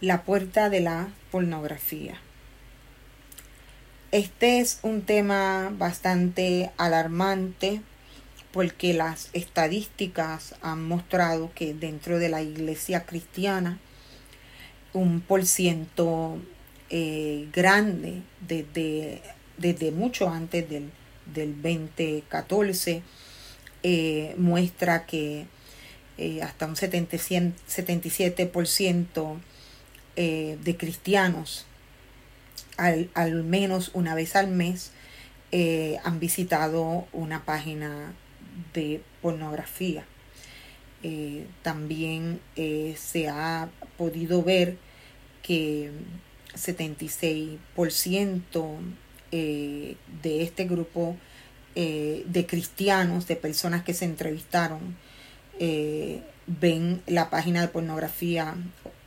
la puerta de la pornografía. Este es un tema bastante alarmante porque las estadísticas han mostrado que dentro de la iglesia cristiana un por ciento eh, grande desde, desde mucho antes del, del 2014 eh, muestra que eh, hasta un 77% eh, de cristianos al, al, menos una vez al mes han visitado una página de pornografía. también se ha podido ver que 76% de este grupo eh, de cristianos, de personas que se entrevistaron, eh, ven la página de pornografía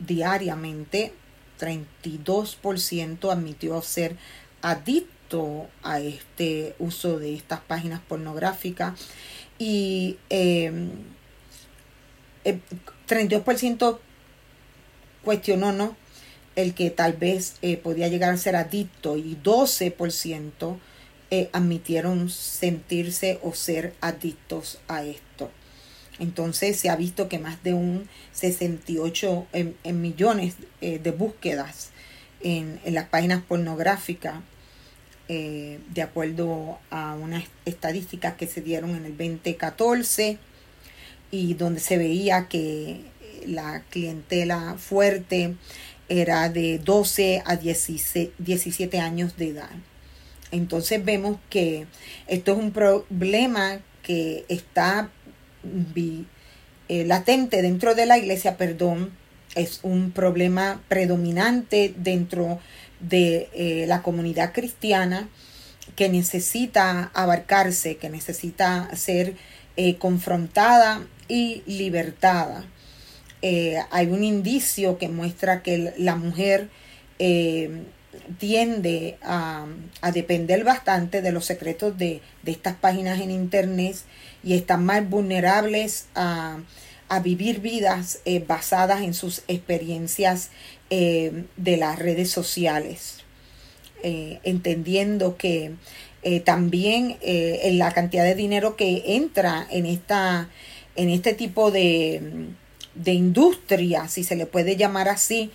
diariamente. 32% admitió ser adicto a este uso de estas páginas pornográficas y eh, 32% cuestionó ¿no? el que tal vez eh, podía llegar a ser adicto y 12% eh, admitieron sentirse o ser adictos a esto. Entonces se ha visto que más de un 68 en, millones eh, de búsquedas en, las páginas pornográficas, eh, de acuerdo a unas estadísticas que se dieron en el 2014 y donde se veía que la clientela fuerte era de 12 a 17 años de edad. Entonces vemos que esto es un problema que está eh, latente dentro de la iglesia, perdón, es un problema predominante dentro de eh, la comunidad cristiana que necesita abarcarse, que necesita ser eh, confrontada y libertada. hay un indicio que muestra que la mujer tiende a, depender bastante de los secretos de, estas páginas en Internet y están más vulnerables a, vivir vidas eh, basadas en sus experiencias eh, de las redes sociales. Eh, entendiendo que también en la cantidad de dinero que entra en, esta, en este tipo de, de industria, si se le puede llamar así,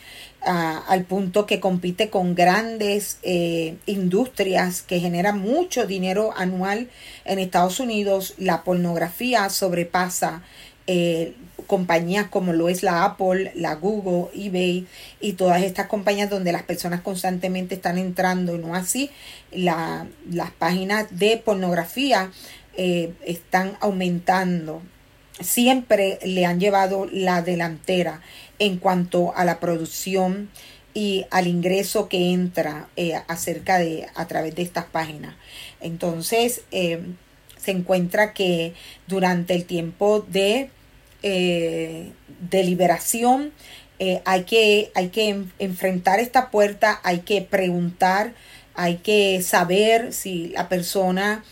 al punto que compite con grandes eh, industrias que generan mucho dinero anual en Estados Unidos. La pornografía sobrepasa eh, compañías como lo es la Apple, la Google, eBay y todas estas compañías donde las personas constantemente están entrando y no así la, las páginas de pornografía eh, están aumentando. Siempre le han llevado la delantera en cuanto a la producción y al ingreso que entra eh, acerca de a través de estas páginas. Entonces eh, se encuentra que durante el tiempo de eh, deliberación hay, que, hay que enfrentar esta puerta, hay que preguntar, hay que saber si la persona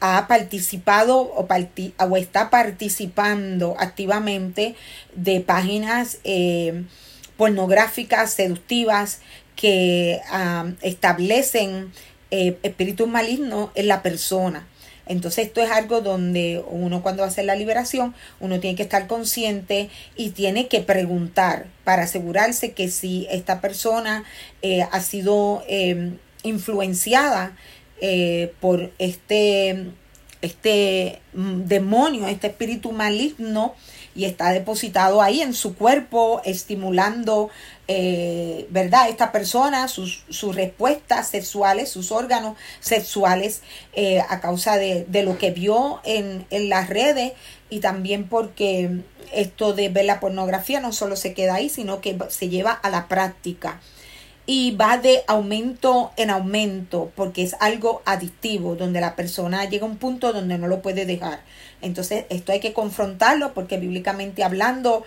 ha participado o, o, está participando activamente de páginas eh, pornográficas, seductivas, que establecen eh, espíritus malignos en la persona. Entonces esto es algo donde uno cuando hace la liberación, uno tiene que estar consciente y tiene que preguntar para asegurarse que si esta persona eh, ha sido influenciada eh, por este, este mm, demonio, este espíritu maligno, y está depositado ahí en su cuerpo, estimulando, eh, ¿verdad? Esta persona, sus, sus, respuestas sexuales, sus órganos sexuales, eh, a causa de, de, lo que vio en, en las redes y también porque esto de ver la pornografía no solo se queda ahí, sino que se lleva a la práctica y va de aumento en aumento porque es algo adictivo donde la persona llega a un punto donde no lo puede dejar. Entonces esto hay que confrontarlo porque bíblicamente hablando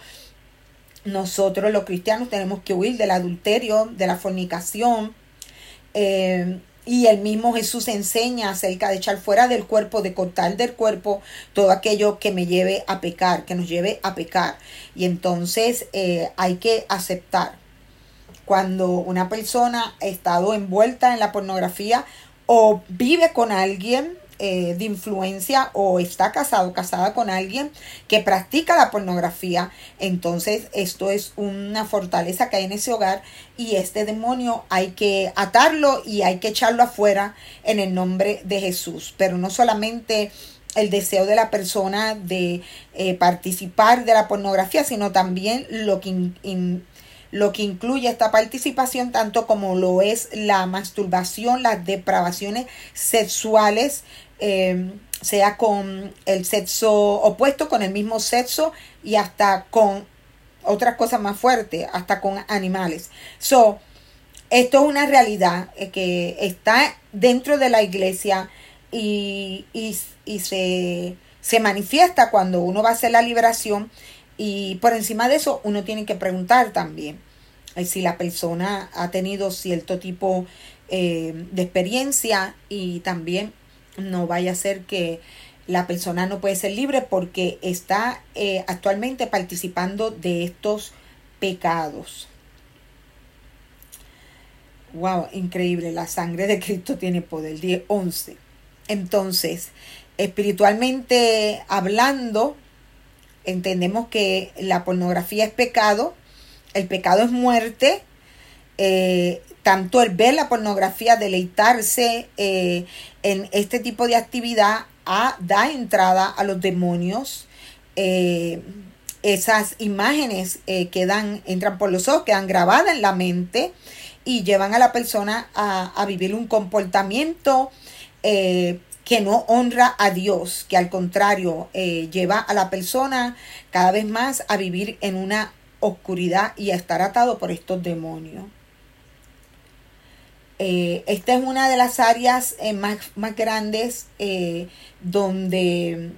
nosotros los cristianos tenemos que huir del adulterio, de la fornicación, eh, y el mismo Jesús enseña acerca de echar fuera del cuerpo, de cortar del cuerpo todo aquello que me lleve a pecar, que nos lleve a pecar. Y entonces eh, hay que aceptar cuando una persona ha estado envuelta en la pornografía o vive con alguien eh, de influencia o está casado, casada con alguien que practica la pornografía, entonces esto es una fortaleza que hay en ese hogar y este demonio hay que atarlo y hay que echarlo afuera en el nombre de Jesús. Pero no solamente el deseo de la persona de eh, participar de la pornografía, sino también lo que lo que incluye esta participación, tanto como lo es la masturbación, las depravaciones sexuales, em, sea con el sexo opuesto, con el mismo sexo y hasta con otras cosas más fuertes, hasta con animales. So, esto es una realidad eh, que está dentro de la iglesia y, y se, se manifiesta cuando uno va a hacer la liberación y por encima de eso, uno tiene que preguntar también eh, si la persona ha tenido cierto tipo eh, de experiencia y también no vaya a ser que la persona no puede ser libre porque está eh, actualmente participando de estos pecados. Wow, increíble, la sangre de Cristo tiene poder. 10, 11. Entonces, espiritualmente hablando, entendemos que la pornografía es pecado, el pecado es muerte, eh, tanto el ver la pornografía, deleitarse eh, en este tipo de actividad, da entrada a los demonios. Eh, esas imágenes quedan, entran por los ojos, quedan grabadas en la mente y llevan a la persona a, a vivir un comportamiento que no honra a Dios, que al contrario eh, lleva a la persona cada vez más a vivir en una oscuridad y a estar atado por estos demonios. Eh, esta es una de las áreas eh, más, más, grandes donde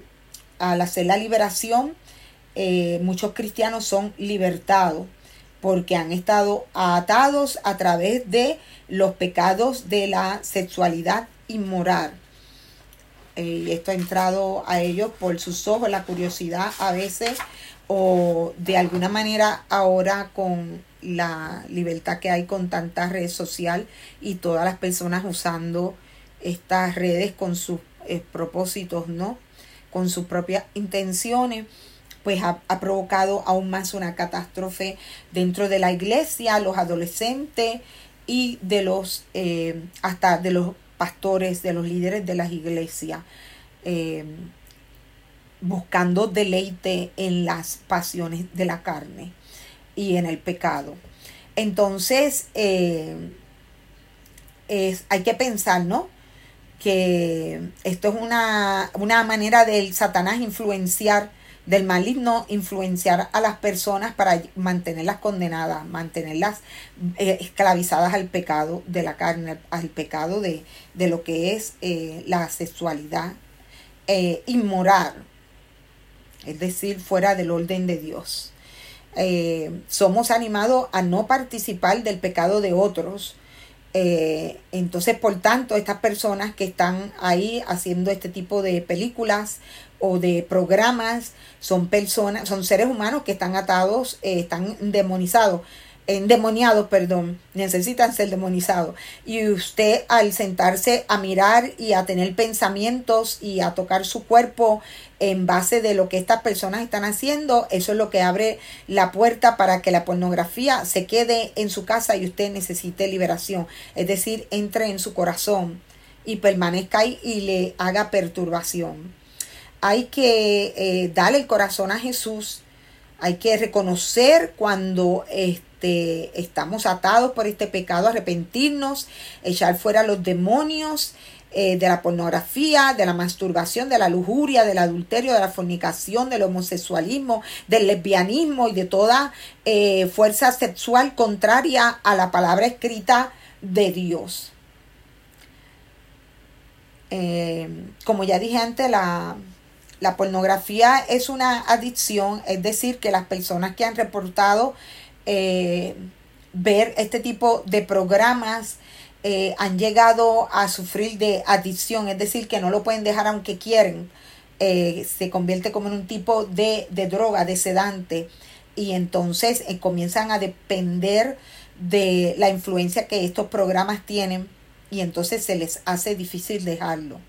al hacer la liberación muchos cristianos son libertados porque han estado atados a través de los pecados de la sexualidad inmoral y esto ha entrado a ellos por sus ojos, la curiosidad a veces o de alguna manera ahora con la libertad que hay con tanta red social y todas las personas usando estas redes con sus eh, propósitos, ¿no? Con sus propias intenciones, pues ha, provocado aún más una catástrofe dentro de la iglesia, los adolescentes y de los, eh, hasta de los pastores, de los líderes de las iglesias, eh, buscando deleite en las pasiones de la carne y en el pecado. Entonces, eh, es, hay que pensar, ¿no? Que esto es una, una manera del Satanás influenciar del maligno influenciar a las personas para mantenerlas condenadas, mantenerlas eh, esclavizadas al pecado de la carne, al pecado de, lo que es eh, la sexualidad eh, inmoral, es decir, fuera del orden de Dios. somos animados a no participar del pecado de otros. Entonces, por tanto, estas personas que están ahí haciendo este tipo de películas o de programas, son personas, son seres humanos que están atados, eh, están demonizados, endemoniados, perdón, necesitan ser demonizados. Y usted al sentarse a mirar y a tener pensamientos y a tocar su cuerpo en base de lo que estas personas están haciendo, eso es lo que abre la puerta para que la pornografía se quede en su casa y usted necesite liberación. Es decir, entre en su corazón y permanezca ahí y le haga perturbación hay que eh, darle el corazón a Jesús, hay que reconocer cuando este, estamos atados por este pecado, arrepentirnos, echar fuera los demonios eh, de la pornografía, de la masturbación, de la lujuria, del adulterio, de la fornicación, del homosexualismo, del lesbianismo y de toda eh, fuerza sexual contraria a la palabra escrita de Dios. como ya dije antes, la, la pornografía es una adicción, es decir, que las personas que han reportado eh, ver este tipo de programas eh, han llegado a sufrir de adicción, es decir, que no lo pueden dejar aunque quieren, eh, se convierte como en un tipo de, de droga, de sedante, y entonces comienzan a depender de la influencia que estos programas tienen y entonces se les hace difícil dejarlo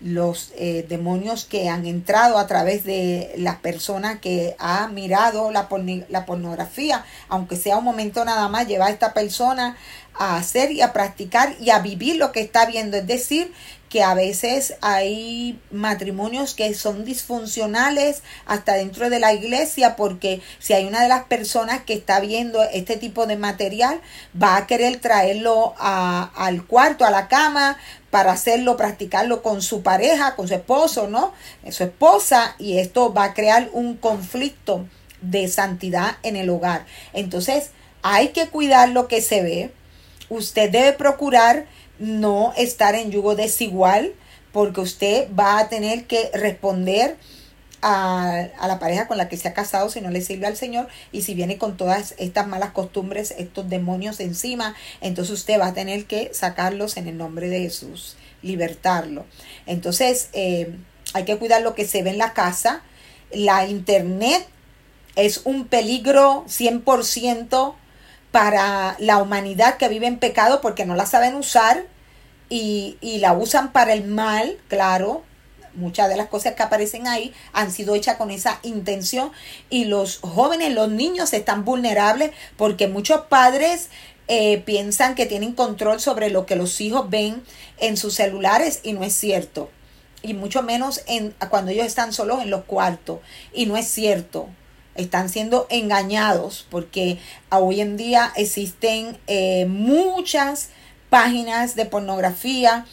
los eh, demonios que han entrado a través de la persona que ha mirado la, la pornografía, aunque sea un momento nada más, lleva a esta persona a hacer y a practicar y a vivir lo que está viendo. Es decir, que a veces hay matrimonios que son disfuncionales hasta dentro de la iglesia porque si hay una de las personas que está viendo este tipo de material va a querer traerlo a, al cuarto, a la cama para hacerlo, practicarlo con su pareja, con su esposo, ¿no? Su esposa y esto va a crear un conflicto de santidad en el hogar. Entonces hay que cuidar lo que se ve. Usted debe procurar no estar en yugo desigual porque usted va a tener que responder a, la pareja con la que se ha casado si no le sirve al Señor y si viene con todas estas malas costumbres, estos demonios encima, entonces usted va a tener que sacarlos en el nombre de Jesús, libertarlo. Entonces eh, hay que cuidar lo que se ve en la casa. La internet es un peligro 100% para la humanidad que vive en pecado porque no la saben usar y, y la usan para el mal, claro. Muchas de las cosas que aparecen ahí han sido hechas con esa intención y los jóvenes, los niños están vulnerables porque muchos padres eh, piensan que tienen control sobre lo que los hijos ven en sus celulares y no es cierto. Y mucho menos en, cuando ellos están solos en los cuartos y no es cierto están siendo engañados porque hoy en día existen eh, muchas páginas de pornografía.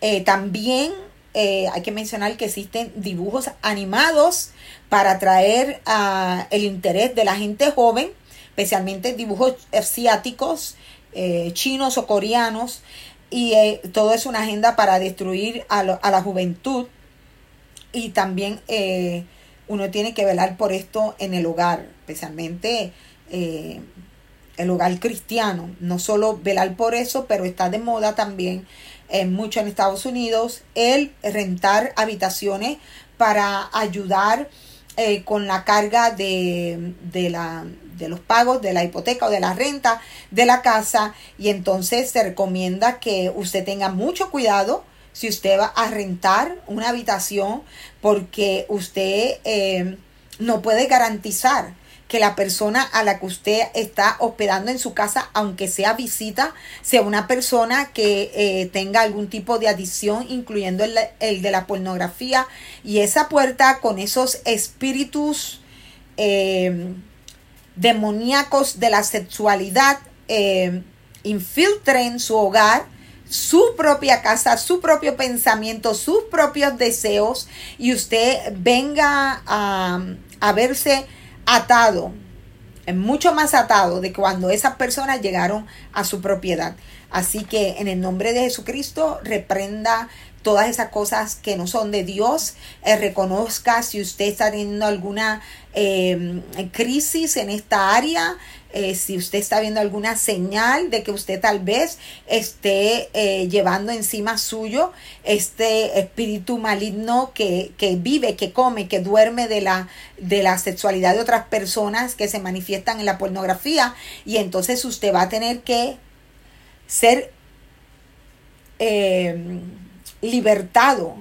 Eh, también eh, hay que mencionar que existen dibujos animados para atraer el interés de la gente joven, especialmente dibujos asiáticos, chinos o coreanos. Y todo es una agenda para destruir a, a la juventud. Y también uno tiene que velar por esto en el hogar, especialmente eh, el hogar cristiano. No solo velar por eso, pero está de moda también en eh, mucho en Estados Unidos el rentar habitaciones para ayudar eh, con la carga de, de, la, de los pagos de la hipoteca o de la renta de la casa. Y entonces se recomienda que usted tenga mucho cuidado si usted va a rentar una habitación porque usted eh, no puede garantizar que la persona a la que usted está hospedando en su casa, aunque sea visita, sea una persona que eh, tenga algún tipo de adicción, incluyendo el, de la pornografía. Y esa puerta con esos espíritus eh, demoníacos de la sexualidad infiltren su hogar su propia casa, su propio pensamiento, sus propios deseos y usted venga a, a verse atado, mucho más atado de cuando esas personas llegaron a su propiedad. Así que en el nombre de Jesucristo reprenda todas esas cosas que no son de Dios, eh, reconozca si usted está teniendo alguna eh, crisis en esta área, eh, si usted está viendo alguna señal de que usted tal vez esté eh, llevando encima suyo este espíritu maligno que, que, vive, que come, que duerme de la, de la sexualidad de otras personas que se manifiestan en la pornografía. Y entonces usted va a tener que ser eh, libertado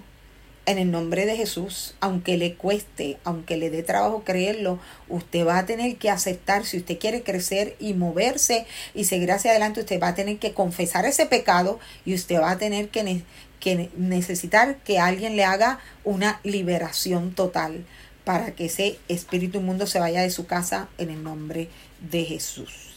en el nombre de Jesús, aunque le cueste, aunque le dé trabajo creerlo, usted va a tener que aceptar, si usted quiere crecer y moverse y seguir hacia adelante, usted va a tener que confesar ese pecado y usted va a tener que, que necesitar que alguien le haga una liberación total para que ese espíritu inmundo se vaya de su casa en el nombre de Jesús.